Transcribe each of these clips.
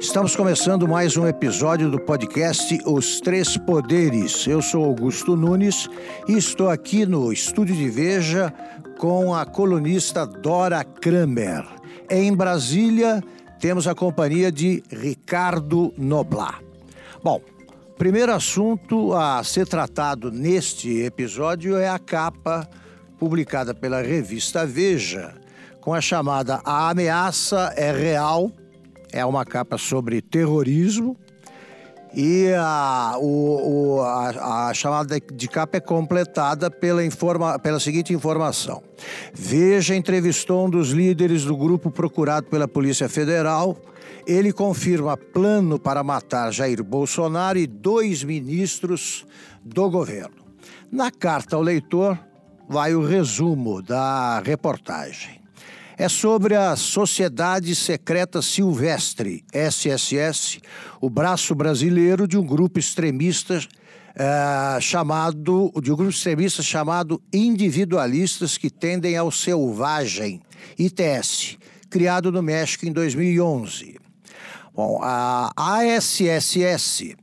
Estamos começando mais um episódio do podcast Os Três Poderes. Eu sou Augusto Nunes e estou aqui no estúdio de Veja com a colunista Dora Kramer. Em Brasília, temos a companhia de Ricardo Noblar. Bom, primeiro assunto a ser tratado neste episódio é a capa publicada pela revista Veja, com a chamada A Ameaça é Real. É uma capa sobre terrorismo e a, o, o, a, a, chamada de capa é completada pela, informa, pela seguinte informação. Veja entrevistou um dos líderes do grupo procurado pela Polícia Federal. Ele confirma plano para matar Jair Bolsonaro e dois ministros do governo. Na carta ao leitor, vai o resumo da reportagem é sobre a Sociedade Secreta Silvestre, SSS, o braço brasileiro de um grupo extremista é, chamado de um grupo extremista chamado Individualistas que tendem ao selvagem, ITS, criado no México em 2011. Bom, a ASSS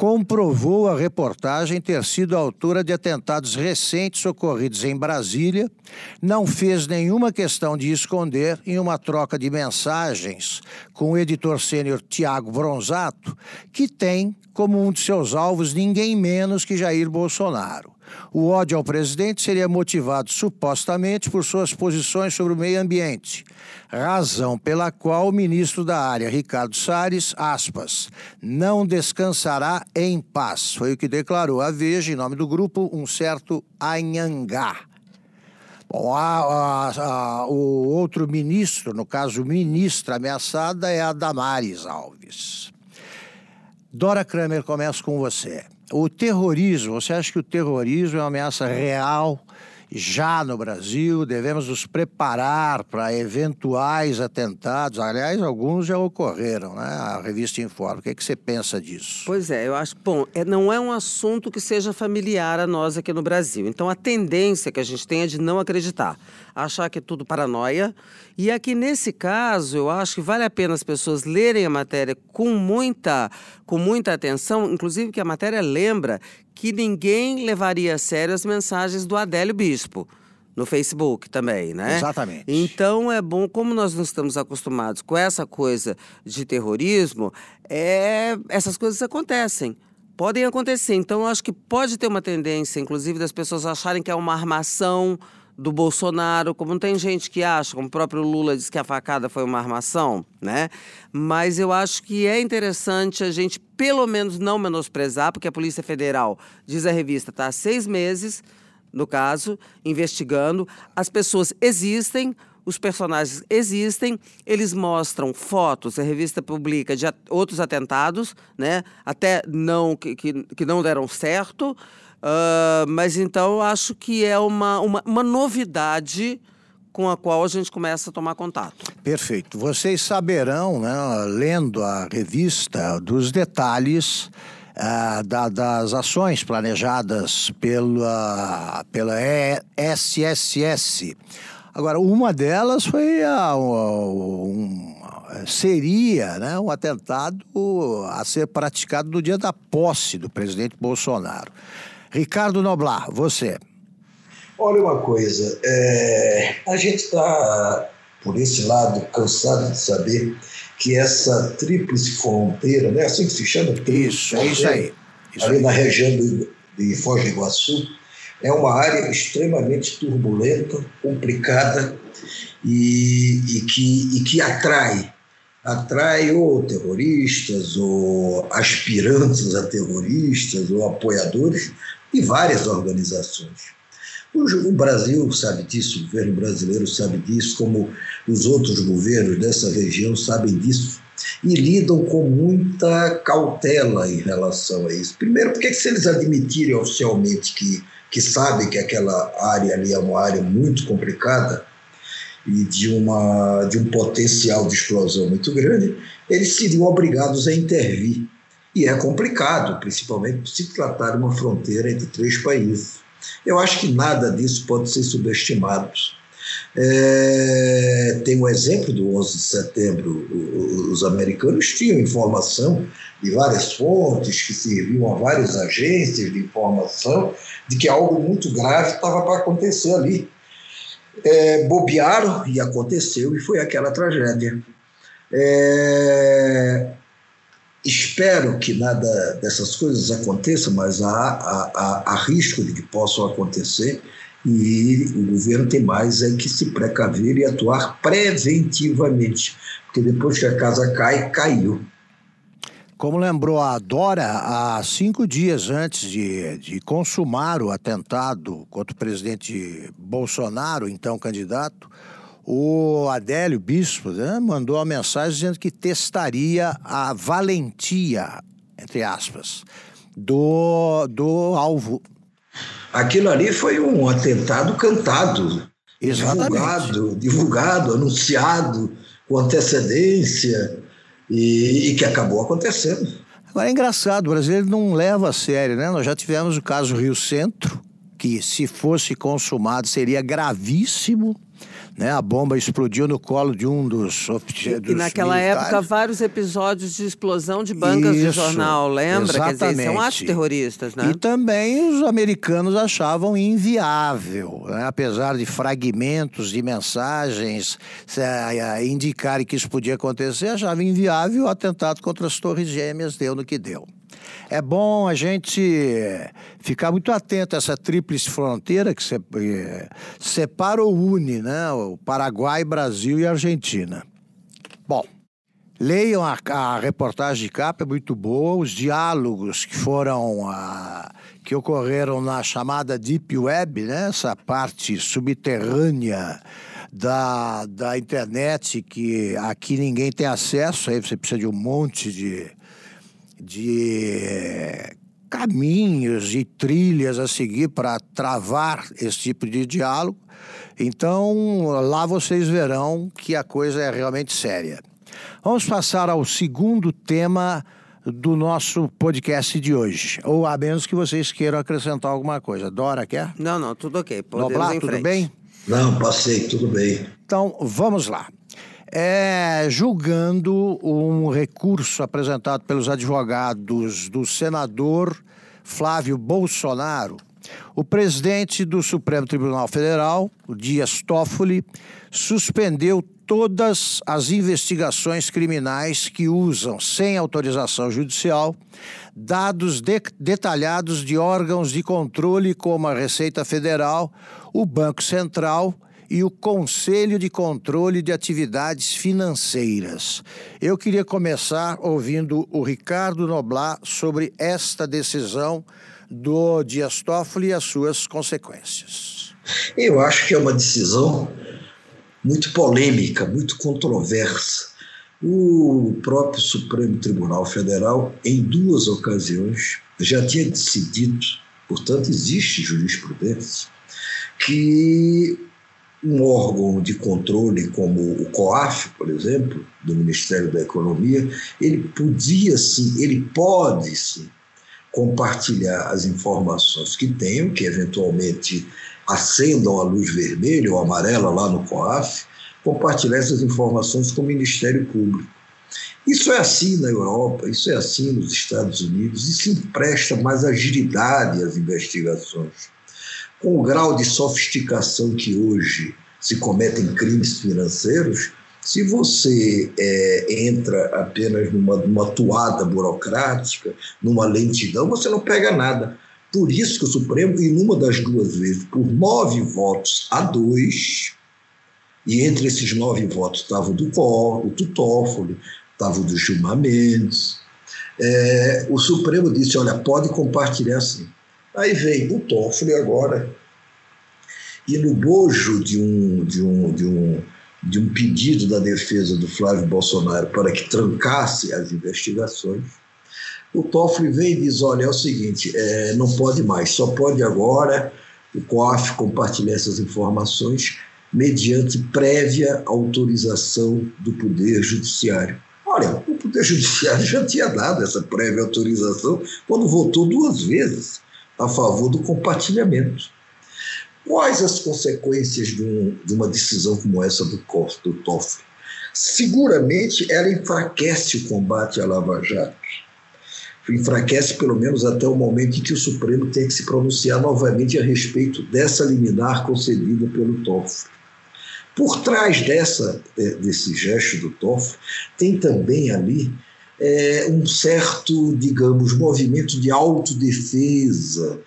comprovou a reportagem ter sido autora de atentados recentes ocorridos em Brasília, não fez nenhuma questão de esconder em uma troca de mensagens com o editor sênior Tiago Bronzato, que tem como um de seus alvos ninguém menos que Jair Bolsonaro. O ódio ao presidente seria motivado supostamente por suas posições sobre o meio ambiente, razão pela qual o ministro da área, Ricardo Salles, aspas, não descansará em paz. Foi o que declarou a Veja, em nome do grupo, um certo Anhangá. Bom, a, a, a, o outro ministro, no caso, ministra ameaçada, é a Damares Alves. Dora Kramer, começo com você. O terrorismo, você acha que o terrorismo é uma ameaça real já no Brasil? Devemos nos preparar para eventuais atentados? Aliás, alguns já ocorreram, né? A revista informa. O que, é que você pensa disso? Pois é, eu acho. Bom, é, não é um assunto que seja familiar a nós aqui no Brasil. Então, a tendência que a gente tem é de não acreditar achar que é tudo paranoia. E aqui nesse caso, eu acho que vale a pena as pessoas lerem a matéria com muita, com muita atenção, inclusive que a matéria lembra que ninguém levaria a sério as mensagens do Adélio Bispo no Facebook também, né? Exatamente. Então é bom, como nós não estamos acostumados com essa coisa de terrorismo, é, essas coisas acontecem. Podem acontecer. Então, eu acho que pode ter uma tendência, inclusive, das pessoas acharem que é uma armação do Bolsonaro, como tem gente que acha, como o próprio Lula disse que a facada foi uma armação, né? Mas eu acho que é interessante a gente, pelo menos, não menosprezar, porque a Polícia Federal, diz a revista, está há seis meses, no caso, investigando. As pessoas existem, os personagens existem, eles mostram fotos, a revista publica de outros atentados, né? Até não que, que, que não deram certo. Uh, mas então acho que é uma, uma, uma novidade com a qual a gente começa a tomar contato. Perfeito. Vocês saberão, né, lendo a revista, dos detalhes uh, da, das ações planejadas pela, pela SSS. Agora, uma delas foi a, um, seria né, um atentado a ser praticado no dia da posse do presidente Bolsonaro. Ricardo Noblar, você. Olha uma coisa, é, a gente está, por esse lado, cansado de saber que essa tríplice fronteira, né, assim que se chama? Isso, é isso aí. Isso ali aí. na região de, de Foz do Iguaçu, é uma área extremamente turbulenta, complicada e, e, que, e que atrai atrai ou terroristas, ou aspirantes a terroristas, ou apoiadores, e várias organizações. O Brasil sabe disso, o governo brasileiro sabe disso, como os outros governos dessa região sabem disso, e lidam com muita cautela em relação a isso. Primeiro, porque se eles admitirem oficialmente que que sabe que aquela área ali é uma área muito complicada e de, uma, de um potencial de explosão muito grande, eles seriam obrigados a intervir. E é complicado, principalmente se tratar uma fronteira entre três países. Eu acho que nada disso pode ser subestimado. É, tem um exemplo do 11 de setembro. Os americanos tinham informação de várias fontes que serviam a várias agências de informação de que algo muito grave estava para acontecer ali. É, bobearam e aconteceu, e foi aquela tragédia. É, espero que nada dessas coisas aconteça, mas há, há, há, há risco de que possam acontecer e o governo tem mais é que se precaver e atuar preventivamente, porque depois que a casa cai, caiu. Como lembrou a Dora, há cinco dias antes de, de consumar o atentado contra o presidente Bolsonaro, então candidato, o Adélio Bispo né, mandou uma mensagem dizendo que testaria a valentia, entre aspas, do, do alvo Aquilo ali foi um atentado cantado, divulgado, divulgado, anunciado com antecedência e, e, que acabou acontecendo. Agora é engraçado, o brasileiro não leva a sério, né? Nós já tivemos o caso Rio Centro, que se fosse consumado seria gravíssimo né? A bomba explodiu no colo de um dos oficiais. E naquela militares. época, vários episódios de explosão de bancas isso, de jornal, lembra? Exatamente. Quer dizer, são atos terroristas, né? E também os americanos achavam inviável, né? apesar de fragmentos de mensagens indicarem que isso podia acontecer, achavam inviável o atentado contra as Torres Gêmeas, deu no que deu. É bom a gente ficar muito atento a essa tríplice fronteira que eh, separa ou une, né? O Paraguai, Brasil e Argentina. Bom, leiam a, a reportagem de capa, é muito boa. Os diálogos que foram a, que ocorreram na chamada Deep Web, né? essa parte subterrânea da, da internet que aqui ninguém tem acesso, aí você precisa de um monte de de caminhos e trilhas a seguir para travar esse tipo de diálogo. Então, lá vocês verão que a coisa é realmente séria. Vamos passar ao segundo tema do nosso podcast de hoje. Ou a menos que vocês queiram acrescentar alguma coisa. Dora, quer? Não, não, tudo ok. Podemos Noblar, tudo frente. bem? Não, passei, tudo bem. Então, vamos lá é, julgando um recurso apresentado pelos advogados do senador Flávio Bolsonaro, o presidente do Supremo Tribunal Federal, Dias Toffoli, suspendeu todas as investigações criminais que usam, sem autorização judicial, dados de detalhados de órgãos de controle como a Receita Federal, o Banco Central e o Conselho de Controle de Atividades Financeiras. Eu queria começar ouvindo o Ricardo Noblar sobre esta decisão do Dias Toffoli e as suas consequências. Eu acho que é uma decisão muito polêmica, muito controversa. O próprio Supremo Tribunal Federal, em duas ocasiões, já tinha decidido, portanto, existe jurisprudência, que um órgão de controle como o COAF, por exemplo, do Ministério da Economia, ele podia sim, ele pode sim compartilhar as informações que tenham, que eventualmente acendam a luz vermelha ou amarela lá no COAF, compartilhar essas informações com o Ministério Público. Isso é assim na Europa, isso é assim nos Estados Unidos, isso empresta mais agilidade às investigações com o grau de sofisticação que hoje se cometem crimes financeiros, se você é, entra apenas numa, numa toada burocrática, numa lentidão, você não pega nada. Por isso que o Supremo, em uma das duas vezes, por nove votos a dois, e entre esses nove votos estava o do Cor, o Toffoli, estava o do Gilmar Mendes, é, o Supremo disse, olha, pode compartilhar sim. Aí vem o Toffoli agora, e no bojo de um, de um, de um, de um pedido da defesa do Flávio Bolsonaro para que trancasse as investigações, o Toffoli vem e diz: olha, é o seguinte, é, não pode mais, só pode agora o COAF compartilhar essas informações mediante prévia autorização do Poder Judiciário. Olha, o Poder Judiciário já tinha dado essa prévia autorização quando votou duas vezes a favor do compartilhamento. Quais as consequências de, um, de uma decisão como essa do, do Toffoli? Seguramente ela enfraquece o combate à Lava Jato. Enfraquece pelo menos até o momento em que o Supremo tem que se pronunciar novamente a respeito dessa liminar concedida pelo Toffoli. Por trás dessa, desse gesto do Toffoli, tem também ali é, um certo, digamos, movimento de autodefesa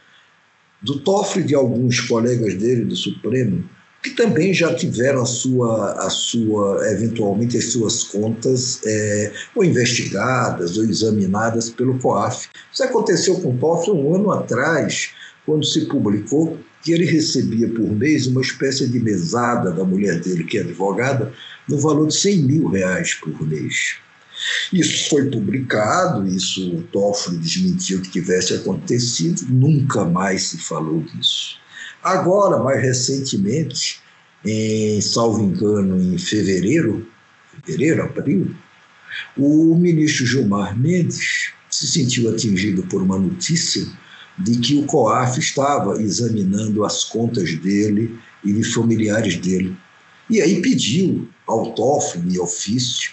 do Toffoli de alguns colegas dele do Supremo, que também já tiveram a sua, a sua eventualmente as suas contas é, ou investigadas ou examinadas pelo COAF. Isso aconteceu com o Toffoli um ano atrás, quando se publicou que ele recebia por mês uma espécie de mesada da mulher dele, que é advogada, no valor de 100 mil reais por mês. Isso foi publicado, isso o Toffoli desmentiu que tivesse acontecido, nunca mais se falou disso. Agora, mais recentemente, em salvo engano, em fevereiro, fevereiro, abril, o ministro Gilmar Mendes se sentiu atingido por uma notícia de que o COAF estava examinando as contas dele e de familiares dele. E aí pediu ao Toffoli, ofício,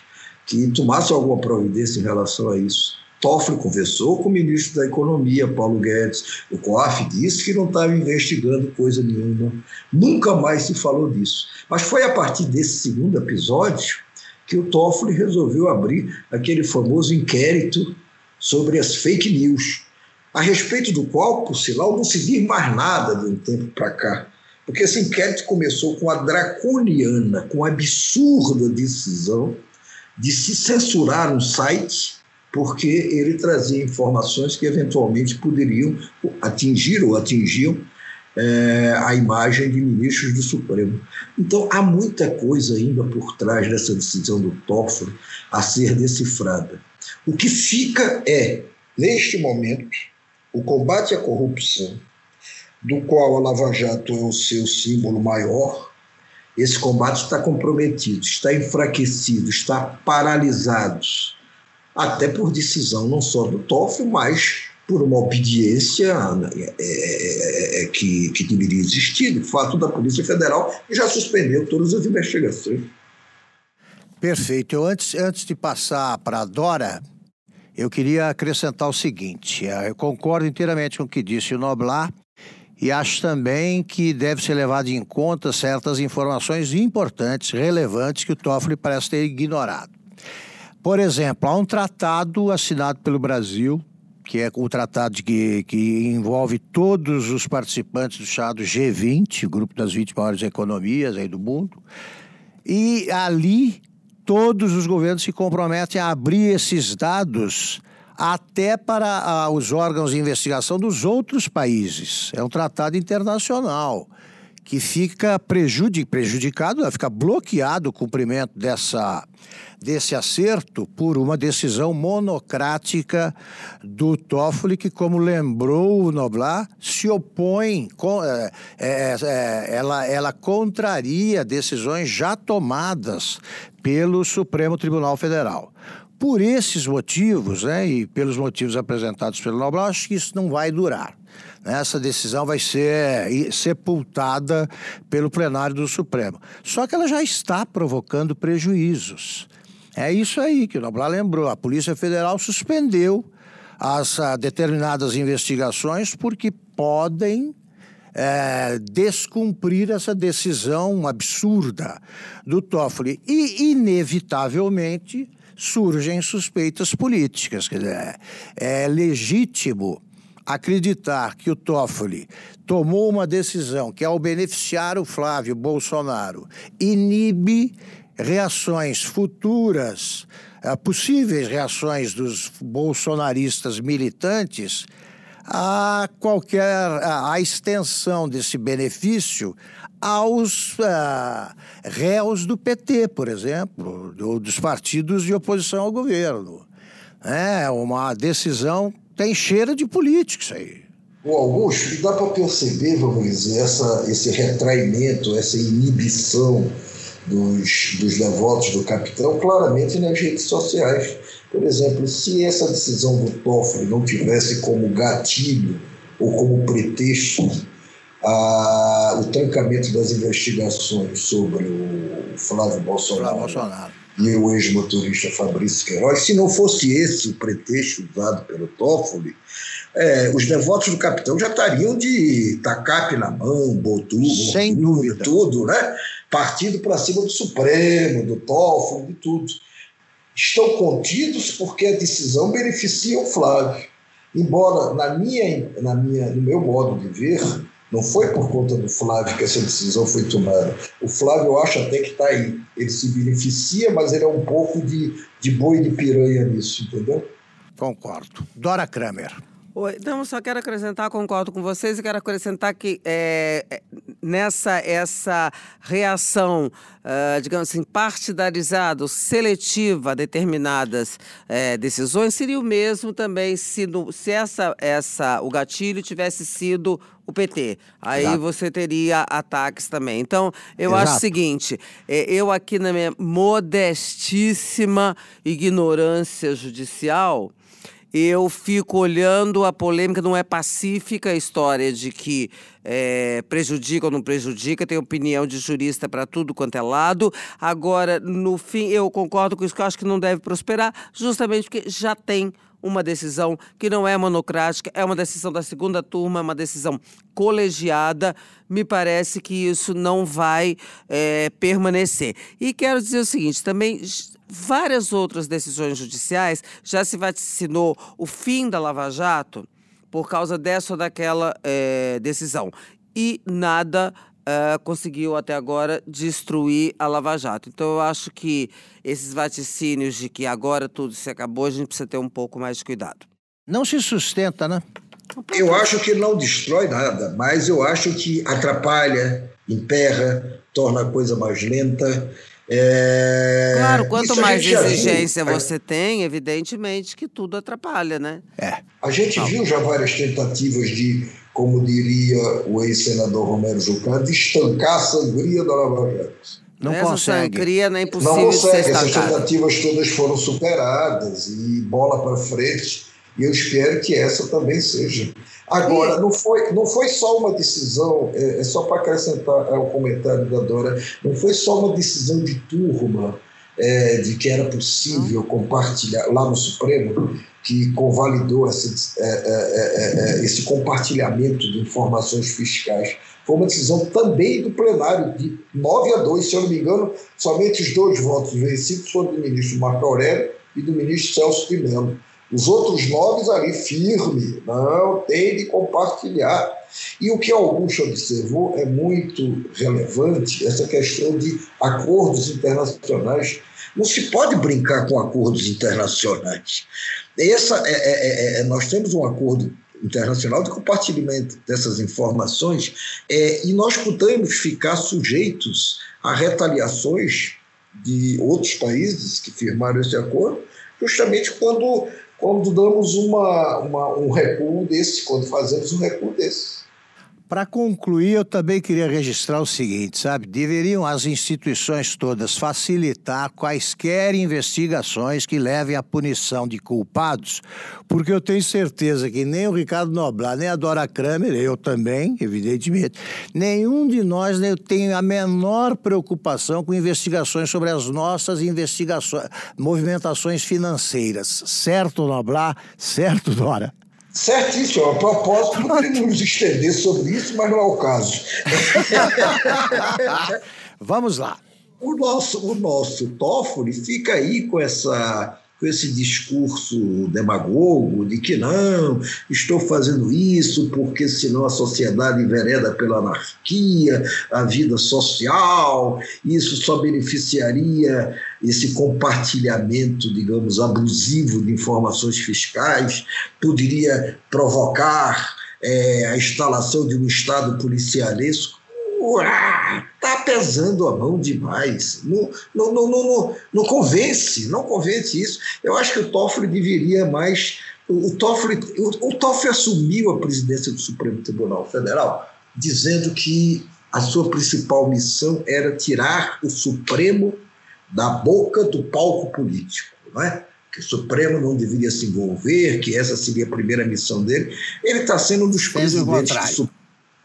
que tomasse alguma providência em relação a isso. Toffoli conversou com o ministro da Economia, Paulo Guedes. O COAF disse que não estava investigando coisa nenhuma. Nunca mais se falou disso. Mas foi a partir desse segundo episódio que o Toffoli resolveu abrir aquele famoso inquérito sobre as fake news, a respeito do qual, por sinal, não se diz mais nada de um tempo para cá. Porque esse inquérito começou com a draconiana, com a absurda decisão de se censurar um site porque ele trazia informações que eventualmente poderiam atingir ou atingiam é, a imagem de ministros do Supremo. Então, há muita coisa ainda por trás dessa decisão do Toffoli a ser decifrada. O que fica é, neste momento, o combate à corrupção, do qual a Lava Jato é o seu símbolo maior, esse combate está comprometido, está enfraquecido, está paralisado, até por decisão não só do Toffoli, mas por uma obediência é, é, é, que, que deveria existir, de fato, da Polícia Federal, já suspendeu todas as investigações. Perfeito. Eu, antes, antes de passar para a Dora, eu queria acrescentar o seguinte: é, eu concordo inteiramente com o que disse o Noblar e acho também que deve ser levado em conta certas informações importantes, relevantes, que o Toffoli parece ter ignorado. Por exemplo, há um tratado assinado pelo Brasil, que é o tratado que, que envolve todos os participantes do chamado G20, o grupo das 20 maiores economias aí do mundo, e ali todos os governos se comprometem a abrir esses dados até para os órgãos de investigação dos outros países. É um tratado internacional que fica prejudicado, fica bloqueado o cumprimento dessa, desse acerto por uma decisão monocrática do Toffoli, que, como lembrou o Noblar, se opõe, é, é, é, ela, ela contraria decisões já tomadas pelo Supremo Tribunal Federal. Por esses motivos, né, e pelos motivos apresentados pelo Noblar, acho que isso não vai durar. Essa decisão vai ser sepultada pelo plenário do Supremo. Só que ela já está provocando prejuízos. É isso aí que o Noblar lembrou. A Polícia Federal suspendeu as ah, determinadas investigações porque podem é, descumprir essa decisão absurda do Toffoli. E, inevitavelmente, surgem suspeitas políticas. Quer dizer, é, é legítimo acreditar que o Toffoli tomou uma decisão que, ao beneficiar o Flávio Bolsonaro, inibe reações futuras, uh, possíveis reações dos bolsonaristas militantes a qualquer a, a extensão desse benefício aos uh, réus do PT, por exemplo, do, dos partidos de oposição ao governo. É uma decisão tem cheiro de político isso aí. O Augusto, dá para perceber, vamos dizer, essa, esse retraimento, essa inibição dos, dos devotos do capitão claramente nas redes sociais. Por exemplo, se essa decisão do Toffoli não tivesse como gatilho ou como pretexto a, o trancamento das investigações sobre o Flávio Bolsonaro, Flávio Bolsonaro. e o ex-motorista Fabrício Queiroz, se não fosse esse o pretexto usado pelo Toffoli, é, os devotos do capitão já estariam de tacape na mão, botudo, Sem dúvida. tudo, né? Partindo para cima do Supremo, do Toffoli, de tudo. Estão contidos porque a decisão beneficia o Flávio. Embora, na minha, na minha, no meu modo de ver, não foi por conta do Flávio que essa decisão foi tomada. O Flávio, eu acho até que está aí. Ele se beneficia, mas ele é um pouco de, de boi de piranha nisso, entendeu? Concordo. Dora Kramer. Oi, não, só quero acrescentar, concordo com vocês e quero acrescentar que é, é nessa essa reação, uh, digamos assim, partidarizada, seletiva a determinadas é, decisões, seria o mesmo também se, no, se essa, essa, o gatilho tivesse sido o PT. Aí Exato. você teria ataques também. Então, eu Exato. acho o seguinte: é, eu aqui na minha modestíssima ignorância judicial eu fico olhando a polêmica, não é pacífica a história de que é, prejudica ou não prejudica, tem opinião de jurista para tudo quanto é lado. Agora, no fim, eu concordo com isso, que eu acho que não deve prosperar, justamente porque já tem uma decisão que não é monocrática, é uma decisão da segunda turma, é uma decisão colegiada. Me parece que isso não vai é, permanecer. E quero dizer o seguinte: também várias outras decisões judiciais já se vaticinou o fim da Lava Jato por causa dessa ou daquela é, decisão. E nada uh, conseguiu até agora destruir a Lava Jato. Então eu acho que esses vaticínios de que agora tudo se acabou, a gente precisa ter um pouco mais de cuidado. Não se sustenta, né? Eu acho que não destrói nada, mas eu acho que atrapalha, emperra, torna a coisa mais lenta. É... Claro, quanto mais exigência viu. você tem, evidentemente que tudo atrapalha, né? É. A gente viu já várias tentativas de como diria o ex-senador Romero Jucá, de estancar a sangria da Lava Jato. Não Essa consegue. Sangria não é impossível não consegue. de ser Essas tentativas todas foram superadas e bola para frente. E eu espero que essa também seja. Agora, não foi, não foi só uma decisão, é, é só para acrescentar ao comentário da Dora, não foi só uma decisão de turma é, de que era possível compartilhar lá no Supremo, que convalidou essa, é é, é, é, esse compartilhamento de informações fiscais. Foi uma decisão também do plenário, de 9 a 2, se eu não me engano, somente os dois votos vencidos foram do ministro Marco Aurélio e do ministro Celso de Mello. Os outros nove ali firme, não, tem de compartilhar. E o que Augusto observou é muito relevante, essa questão de acordos internacionais. Não se pode brincar com acordos internacionais. Essa é, é, é, é, nós temos um acordo internacional de compartilhamento dessas informações é, e nós podemos ficar sujeitos a retaliações de outros países que firmaram esse acordo, justamente quando quando damos uma, uma, um recuo desse, quando fazemos um recuo desse. Para concluir, eu também queria registrar o seguinte, sabe? Deveriam as instituições todas facilitar quaisquer investigações que levem à punição de culpados, porque eu tenho certeza que nem o Ricardo Noblar, nem a Dora Kramer, eu também, evidentemente, nenhum de nós tem a menor preocupação com investigações sobre as nossas investigações, movimentações financeiras. Certo, Noblar? Certo, Dora? Certíssimo. A propósito, poderíamos nos estender sobre isso, mas não é o caso. Vamos lá. O nosso, o nosso Toffoli fica aí com essa com esse discurso demagogo de que não, estou fazendo isso porque senão a sociedade envereda pela anarquia, a vida social, isso só beneficiaria esse compartilhamento, digamos, abusivo de informações fiscais, poderia provocar é, a instalação de um Estado policialesco está pesando a mão demais. Não, não, não, não, não, convence, não convence isso. Eu acho que o Toffoli deveria mais O, Toffoli, o, o Toffoli assumiu a presidência do Supremo Tribunal Federal dizendo que a sua principal missão era tirar o Supremo da boca do palco político, não é? que o Supremo não deveria se envolver, que essa seria a primeira missão dele. Ele está sendo um dos Fez presidentes do.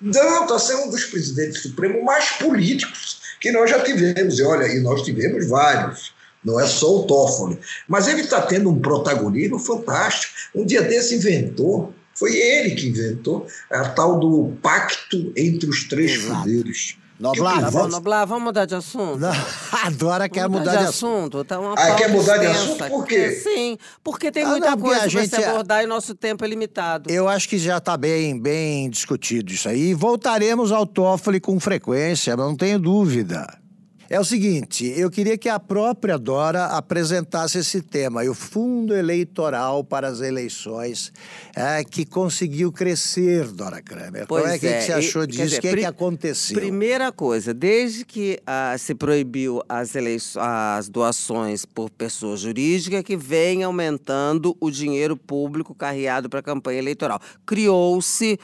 Não, está sendo um dos presidentes do Supremo mais políticos que nós já tivemos. E olha, e nós tivemos vários. Não é só o Toffoli. Mas ele está tendo um protagonismo fantástico. Um dia desse inventou, foi ele que inventou, a tal do pacto entre os três Exato. poderes. Noblar, tá vamos... Noblar, vamos mudar de assunto? Não, adora quer mudar, mudar de, de assunto. Tá uma ah, quer mudar de assunto por quê? Sim, porque tem ah, muita não, coisa para se abordar e nosso tempo é limitado. Eu acho que já está bem, bem discutido isso aí. Voltaremos ao Toffoli com frequência, não tenho dúvida. É o seguinte, eu queria que a própria Dora apresentasse esse tema, o fundo eleitoral para as eleições, é, que conseguiu crescer, Dora Kramer. Pois Como é, que, é. que você achou e, disso? O que, é que aconteceu? Primeira coisa, desde que ah, se proibiu as, as doações por pessoa jurídica, que vem aumentando o dinheiro público carreado para a campanha eleitoral. Criou-se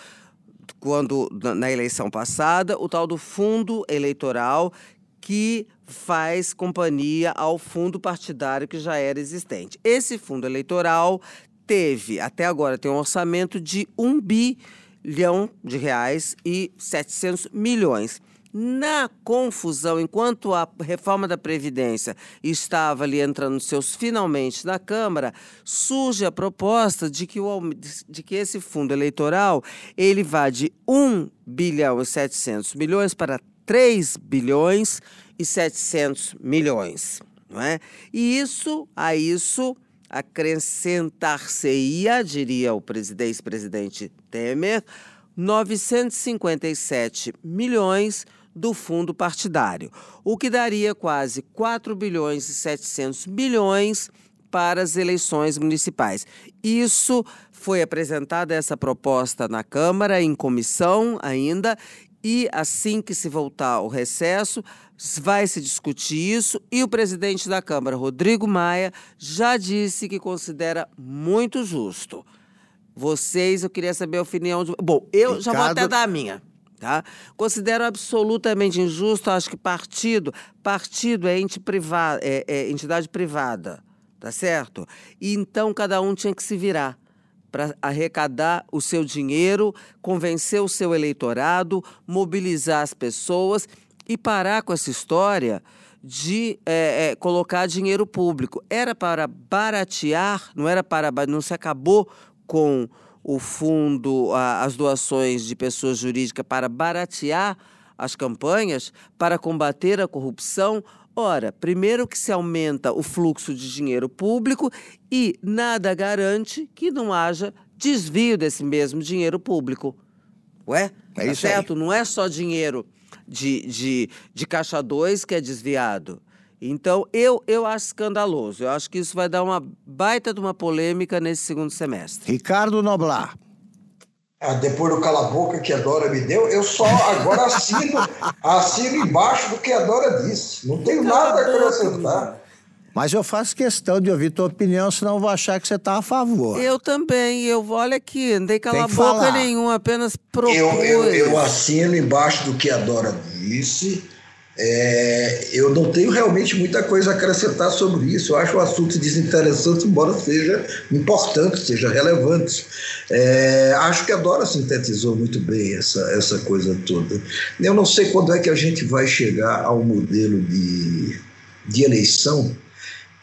quando na eleição passada o tal do fundo eleitoral que faz companhia ao fundo partidário que já era existente. Esse fundo eleitoral teve, até agora, tem um orçamento de 1 bilhão de reais e 700 milhões. Na confusão, enquanto a reforma da Previdência estava ali entrando seus finalmente na Câmara, surge a proposta de que, o, de que esse fundo eleitoral ele vá de 1 bilhão e 700 milhões para 3 bilhões e 700 milhões. Não é? E isso, a isso, acrescentar-se-ia, diria o ex-presidente Temer, 957 milhões do fundo partidário, o que daria quase 4 bilhões e 700 milhões para as eleições municipais. Isso foi apresentada essa proposta na Câmara em comissão ainda e assim que se voltar ao recesso, vai se discutir isso e o presidente da Câmara, Rodrigo Maia, já disse que considera muito justo. Vocês, eu queria saber a opinião de. Bom, eu Ricardo... já vou até dar a minha. Tá? Considero absolutamente injusto, acho que partido, partido é, ente privado, é, é entidade privada, tá certo? E então cada um tinha que se virar para arrecadar o seu dinheiro, convencer o seu eleitorado, mobilizar as pessoas e parar com essa história de é, é, colocar dinheiro público. Era para baratear, não era para. não se acabou com o fundo, a, as doações de pessoas jurídicas para baratear as campanhas, para combater a corrupção. Ora, primeiro que se aumenta o fluxo de dinheiro público e nada garante que não haja desvio desse mesmo dinheiro público. Ué? É tá isso certo? Aí. Não é só dinheiro de, de, de caixa 2 que é desviado. Então, eu, eu acho escandaloso. Eu acho que isso vai dar uma baita de uma polêmica nesse segundo semestre. Ricardo Noblar. Ah, depois do cala-boca que a Dora me deu, eu só agora assino, assino embaixo do que a Dora disse. Não tenho nada a acrescentar. Mas eu faço questão de ouvir tua opinião, senão eu vou achar que você está a favor. Eu também. Eu olha aqui, não dei cala boca falar. nenhum, apenas propus. Eu, eu, eu assino embaixo do que a Dora disse. É, eu não tenho realmente muita coisa a acrescentar sobre isso. Eu acho o assunto desinteressante, embora seja importante, seja relevante. É, acho que a Dora sintetizou muito bem essa, essa coisa toda. Eu não sei quando é que a gente vai chegar ao modelo de, de eleição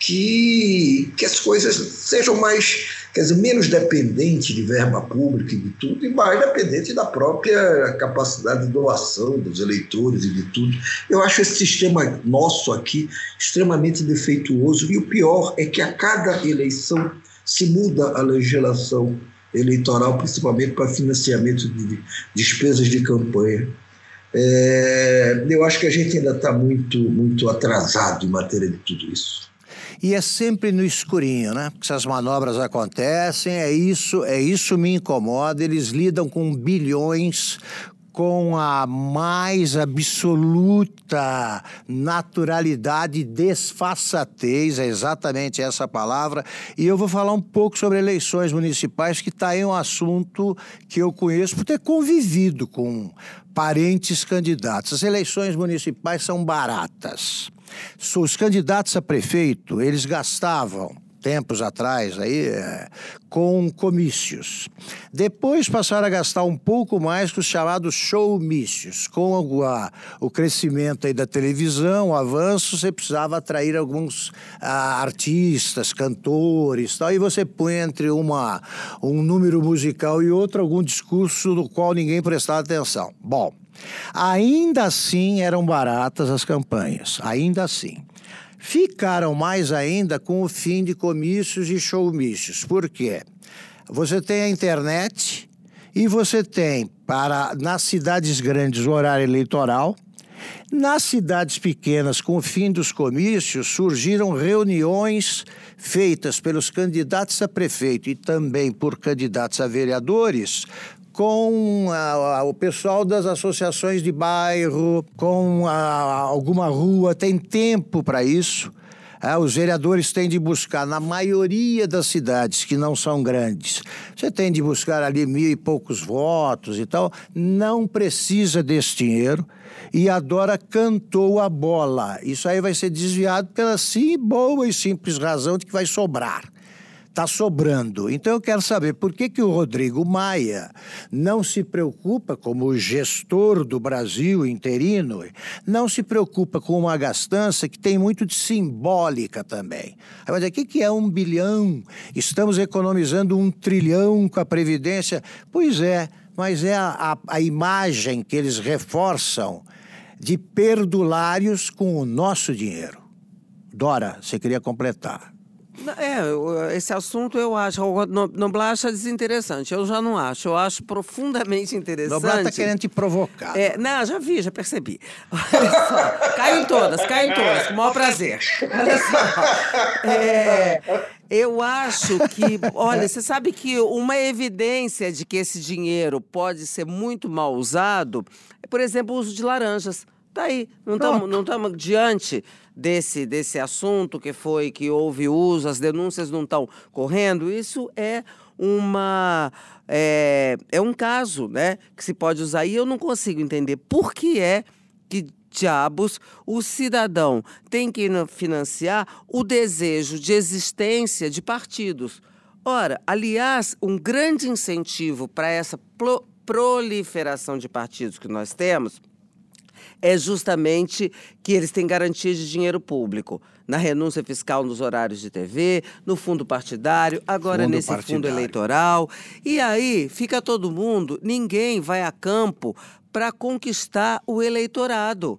que, que as coisas sejam mais, quer dizer, menos dependentes de verba pública e de tudo, e mais dependentes da própria capacidade de doação dos eleitores e de tudo. Eu acho esse sistema nosso aqui extremamente defeituoso, e o pior é que a cada eleição se muda a legislação eleitoral, principalmente para financiamento de despesas de campanha. É, eu acho que a gente ainda está muito, muito atrasado em matéria de tudo isso. E é sempre no escurinho, né? Porque essas manobras acontecem, é isso, é isso me incomoda. Eles lidam com bilhões com a mais absoluta naturalidade, desfaçatez, é exatamente essa palavra. E eu vou falar um pouco sobre eleições municipais, que está aí um assunto que eu conheço por ter convivido com parentes candidatos. As eleições municipais são baratas. Os candidatos a prefeito, eles gastavam tempos atrás aí é, com comícios. Depois passaram a gastar um pouco mais com os chamados showmícios. Com a, o crescimento aí da televisão, o avanço, você precisava atrair alguns ah, artistas, cantores, tal, e você põe entre uma, um número musical e outro algum discurso do qual ninguém prestava atenção. Bom, ainda assim eram baratas as campanhas, ainda assim. Ficaram mais ainda com o fim de comícios e showmícios. Por quê? Você tem a internet e você tem para nas cidades grandes o horário eleitoral. Nas cidades pequenas, com o fim dos comícios, surgiram reuniões feitas pelos candidatos a prefeito e também por candidatos a vereadores, com a, a, o pessoal das associações de bairro, com a, alguma rua, tem tempo para isso. Os vereadores têm de buscar, na maioria das cidades que não são grandes, você tem de buscar ali mil e poucos votos e tal, não precisa desse dinheiro. E a Dora cantou a bola. Isso aí vai ser desviado pela sim, boa e simples razão de que vai sobrar está sobrando. Então eu quero saber por que, que o Rodrigo Maia não se preocupa, como gestor do Brasil interino, não se preocupa com uma gastança que tem muito de simbólica também. Mas o que, que é um bilhão? Estamos economizando um trilhão com a Previdência? Pois é, mas é a, a, a imagem que eles reforçam de perdulários com o nosso dinheiro. Dora, você queria completar. É, esse assunto eu acho, o Noblar acha desinteressante. Eu já não acho, eu acho profundamente interessante. Noblar está querendo te provocar. É, não, já vi, já percebi. Olha só, caem todas, caem todas, com o maior prazer. Olha só. É, eu acho que, olha, você sabe que uma evidência de que esse dinheiro pode ser muito mal usado é, por exemplo, o uso de laranjas. Tá aí, não estamos diante desse, desse assunto que foi que houve uso, as denúncias não estão correndo, isso é uma é, é um caso né, que se pode usar. E eu não consigo entender por que é que diabos o cidadão tem que financiar o desejo de existência de partidos. Ora, aliás, um grande incentivo para essa proliferação de partidos que nós temos é justamente que eles têm garantia de dinheiro público. Na renúncia fiscal nos horários de TV, no fundo partidário, agora fundo nesse partidário. fundo eleitoral. E aí fica todo mundo, ninguém vai a campo para conquistar o eleitorado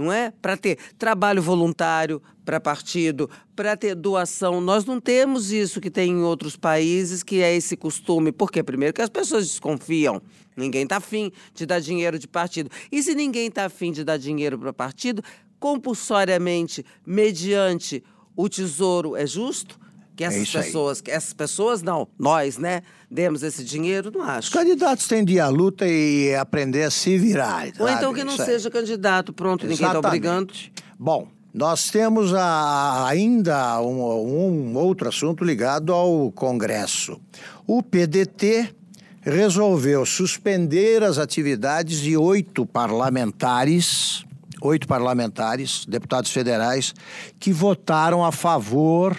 não é? Para ter trabalho voluntário para partido, para ter doação. Nós não temos isso que tem em outros países, que é esse costume. Porque, primeiro, que as pessoas desconfiam. Ninguém está afim de dar dinheiro de partido. E se ninguém está afim de dar dinheiro para partido, compulsoriamente, mediante o tesouro, é justo? Que é essas é pessoas, que essas pessoas não, nós, né, demos esse dinheiro, não acho. Os candidatos têm de ir à luta e aprender a se virar. Ou sabe? então que não seja candidato, pronto, Exatamente. ninguém está obrigando. Bom, nós temos a, ainda um, um outro assunto ligado ao Congresso. O PDT resolveu suspender as atividades de oito parlamentares, oito parlamentares, deputados federais, que votaram a favor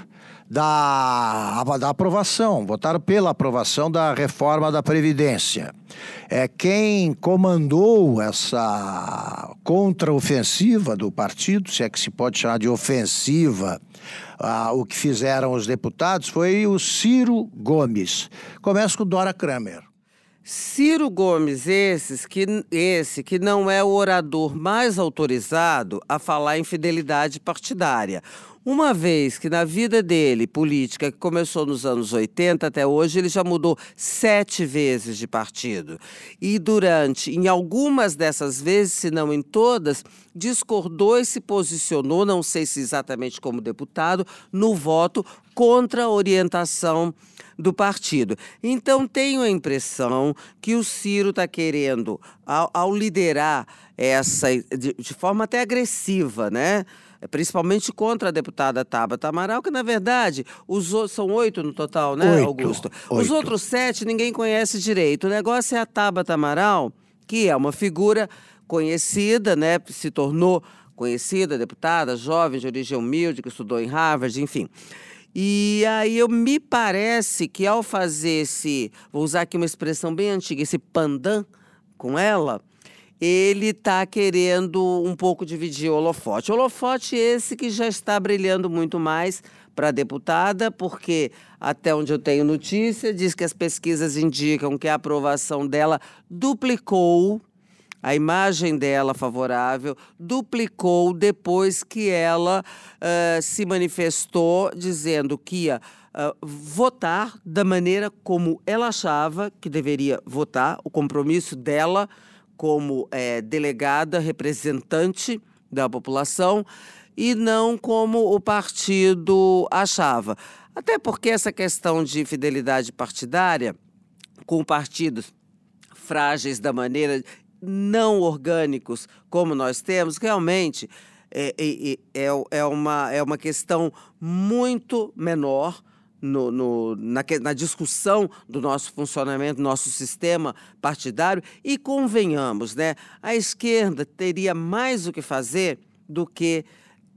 da, da aprovação, votaram pela aprovação da reforma da Previdência. É, quem comandou essa contraofensiva do partido, se é que se pode chamar de ofensiva, ah, o que fizeram os deputados, foi o Ciro Gomes. Começa com Dora Kramer. Ciro Gomes, esses que, esse que não é o orador mais autorizado a falar em fidelidade partidária. Uma vez que na vida dele, política, que começou nos anos 80 até hoje, ele já mudou sete vezes de partido. E durante, em algumas dessas vezes, se não em todas, discordou e se posicionou, não sei se exatamente como deputado, no voto contra a orientação do partido. Então, tenho a impressão que o Ciro está querendo, ao, ao, liderar essa, de, de forma até agressiva, né? principalmente contra a deputada Tabata Amaral, que na verdade os são oito no total, né, oito, Augusto? Oito. Os outros sete ninguém conhece direito. O negócio é a Tabata Amaral, que é uma figura conhecida, né, se tornou conhecida, deputada, jovem, de origem humilde, que estudou em Harvard, enfim. E aí eu me parece que ao fazer esse, vou usar aqui uma expressão bem antiga, esse pandan com ela, ele está querendo um pouco dividir o holofote. O holofote esse que já está brilhando muito mais para a deputada, porque até onde eu tenho notícia, diz que as pesquisas indicam que a aprovação dela duplicou a imagem dela favorável duplicou depois que ela uh, se manifestou dizendo que ia uh, votar da maneira como ela achava que deveria votar, o compromisso dela como é, delegada, representante da população, e não como o partido achava. Até porque essa questão de fidelidade partidária com partidos frágeis da maneira não orgânicos como nós temos, realmente é, é, é, é, uma, é uma questão muito menor no, no, na, na, discussão do nosso funcionamento, nosso sistema partidário. E convenhamos, né, a esquerda teria mais o que fazer do que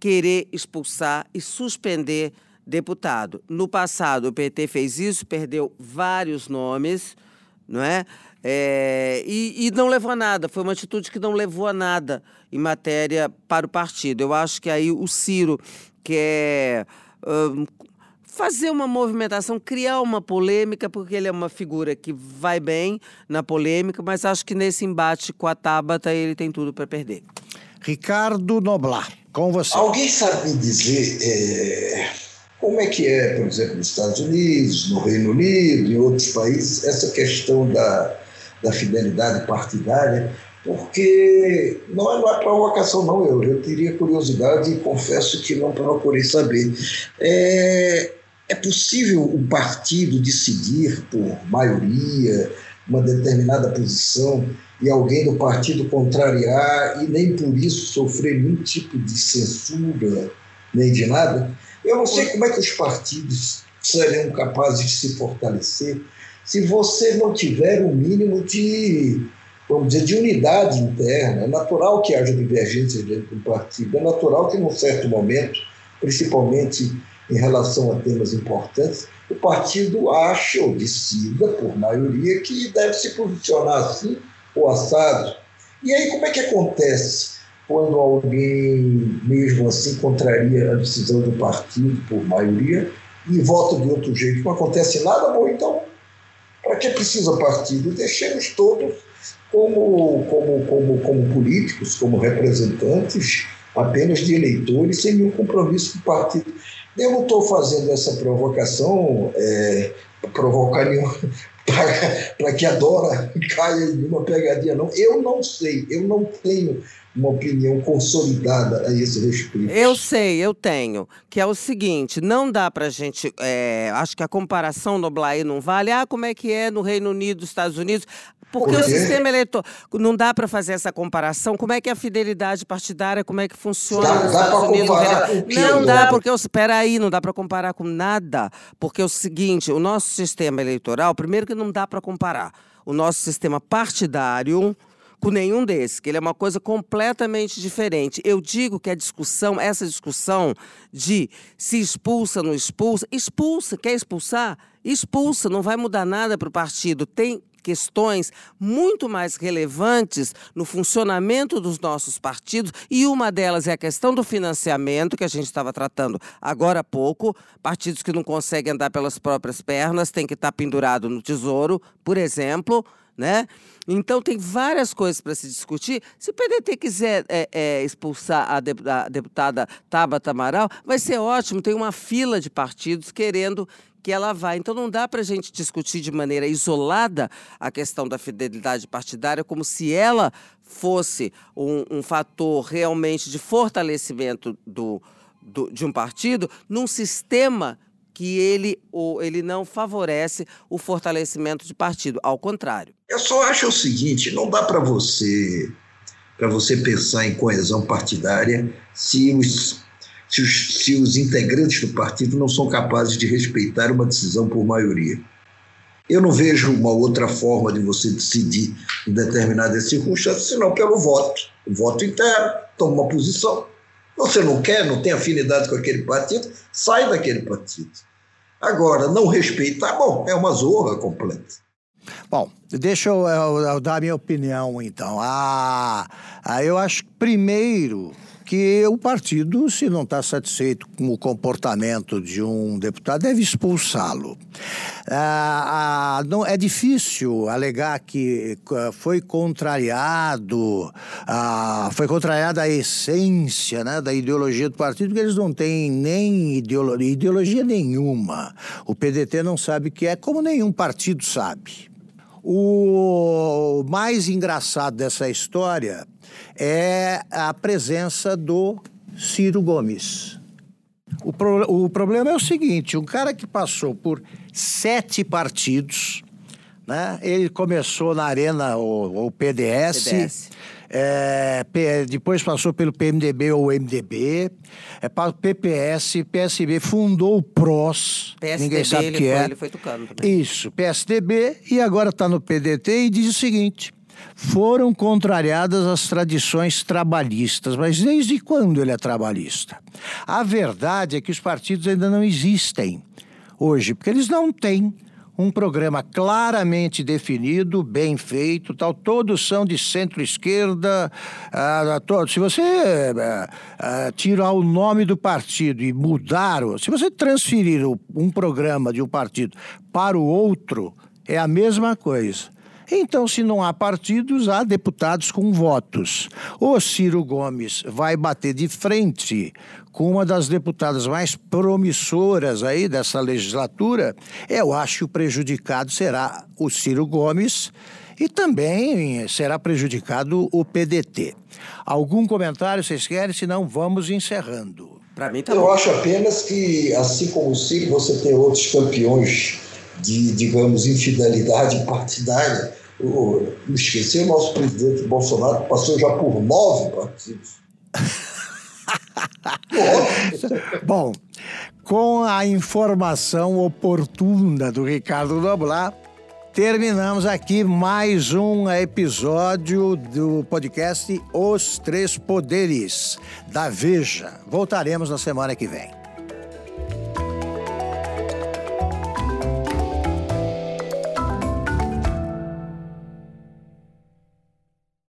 querer expulsar e suspender deputado. No passado, o PT fez isso, perdeu vários nomes, não é? É, e, e, não levou a nada, foi uma atitude que não levou a nada em matéria para o partido. Eu acho que aí o Ciro quer um, fazer uma movimentação, criar uma polêmica, porque ele é uma figura que vai bem na polêmica, mas acho que nesse embate com a Tabata ele tem tudo para perder. Ricardo Noblar, com você. Alguém sabe dizer é, como é que é, por exemplo, nos Estados Unidos, no Reino Unido, em outros países, essa questão da da fidelidade partidária, porque não é, não é provocação, não. Eu, eu teria curiosidade e confesso que não procurei saber. É, é possível um partido decidir por maioria uma determinada posição e alguém do partido contrariar e nem por isso sofrer nenhum tipo de censura, nem de nada? Eu não sei como é que os partidos seriam capazes de se fortalecer se você não tiver o um mínimo de, vamos dizer, de unidade interna. É natural que haja divergências dentro do partido, é natural que, num certo momento, principalmente em relação a temas importantes, o partido ache ou decida, por maioria, que deve se posicionar assim ou assado. E aí, como é que acontece quando alguém, mesmo assim, contraria a decisão do partido por maioria e vota de outro jeito? Não acontece nada, bom, então para que precisa partido? Deixemos todos como, como, como, como políticos, como representantes apenas de eleitores, sem nenhum compromisso com o partido. Eu não estou fazendo essa provocação, é, provocar nenhum, para que a Dora caia em uma pegadinha, não. Eu não sei, eu não tenho uma opinião consolidada a esse respeito. Eu sei, eu tenho, que é o seguinte, não dá para a gente, é, acho que a comparação no Blair não vale, ah, como é que é no Reino Unido, Estados Unidos, porque o sistema eleitoral, não dá para fazer essa comparação, como é que é a fidelidade partidária, como é que funciona dá, nos dá Estados Unidos. Não dá, porque, espera aí, não dá para comparar com nada, porque é o seguinte, o nosso sistema eleitoral, primeiro que não dá para comparar, o nosso sistema partidário com nenhum desses, que ele é uma coisa completamente diferente. Eu digo que a discussão, essa discussão de se expulsa, não expulsa, expulsa, quer expulsar? Expulsa, não vai mudar nada para o partido. Tem questões muito mais relevantes no funcionamento dos nossos partidos, e uma delas é a questão do financiamento, que a gente estava tratando agora há pouco. Partidos que não conseguem andar pelas próprias pernas têm que estar pendurado no tesouro, por exemplo né? Então tem várias coisas para se discutir. Se o PDT quiser é, é, expulsar a, a deputada Tabata Amaral, vai ser ótimo. Tem uma fila de partidos querendo que ela vá. Então não dá para a gente discutir de maneira isolada a questão da fidelidade partidária como se ela fosse um, um fator realmente de fortalecimento do, do, de um partido num sistema que ele, o, ele não favorece o fortalecimento de partido, ao contrário. Eu só acho o seguinte, não dá para você para você pensar em coesão partidária se os, se os, se os integrantes do partido não são capazes de respeitar uma decisão por maioria. Eu não vejo uma outra forma de você decidir em determinada circunstância senão pelo voto. O voto interno, toma uma posição. Você não quer, não tem afinidade com aquele partido, sai daquele partido. Agora, não respeitar, bom, é uma zorra completa. Bom, deixa eu, eu, eu dar a minha opinião, então. Ah, ah, eu acho, primeiro, que o partido, se não está satisfeito com o comportamento de um deputado, deve expulsá-lo. Ah, ah, não, é difícil alegar que ah, foi contrariado, ah, foi contrariada a essência né, da ideologia do partido, porque eles não têm nem ideolo ideologia nenhuma. O PDT não sabe o que é, como nenhum partido sabe. O mais engraçado dessa história é a presença do Ciro Gomes. O, pro, o problema é o seguinte: um cara que passou por sete partidos, né? ele começou na Arena, o, o PDS. PDS. É, depois passou pelo PMDB ou MDB, é, PPS, PSB, fundou o PROS, PSDB, ninguém sabe o que é. Foi também. Isso, PSDB, e agora está no PDT e diz o seguinte: foram contrariadas as tradições trabalhistas, mas desde quando ele é trabalhista? A verdade é que os partidos ainda não existem hoje, porque eles não têm um programa claramente definido, bem feito, tal. Todos são de centro-esquerda. Ah, se você ah, ah, tirar o nome do partido e mudar, se você transferir um programa de um partido para o outro, é a mesma coisa. Então, se não há partidos, há deputados com votos. O Ciro Gomes vai bater de frente com uma das deputadas mais promissoras aí dessa legislatura. Eu acho que o prejudicado será o Ciro Gomes e também será prejudicado o PDT. Algum comentário vocês querem? Senão vamos encerrando. Para mim tá Eu bom. acho apenas que, assim como o Ciro, você tem outros campeões de, digamos, infidelidade partidária. Não esqueci, o nosso presidente Bolsonaro passou já por nove partidos. Bom, com a informação oportuna do Ricardo Noblar, terminamos aqui mais um episódio do podcast Os Três Poderes da Veja. Voltaremos na semana que vem.